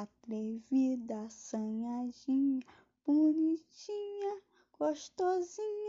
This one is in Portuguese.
atrevida, sanhadinha, bonitinha, gostosinha.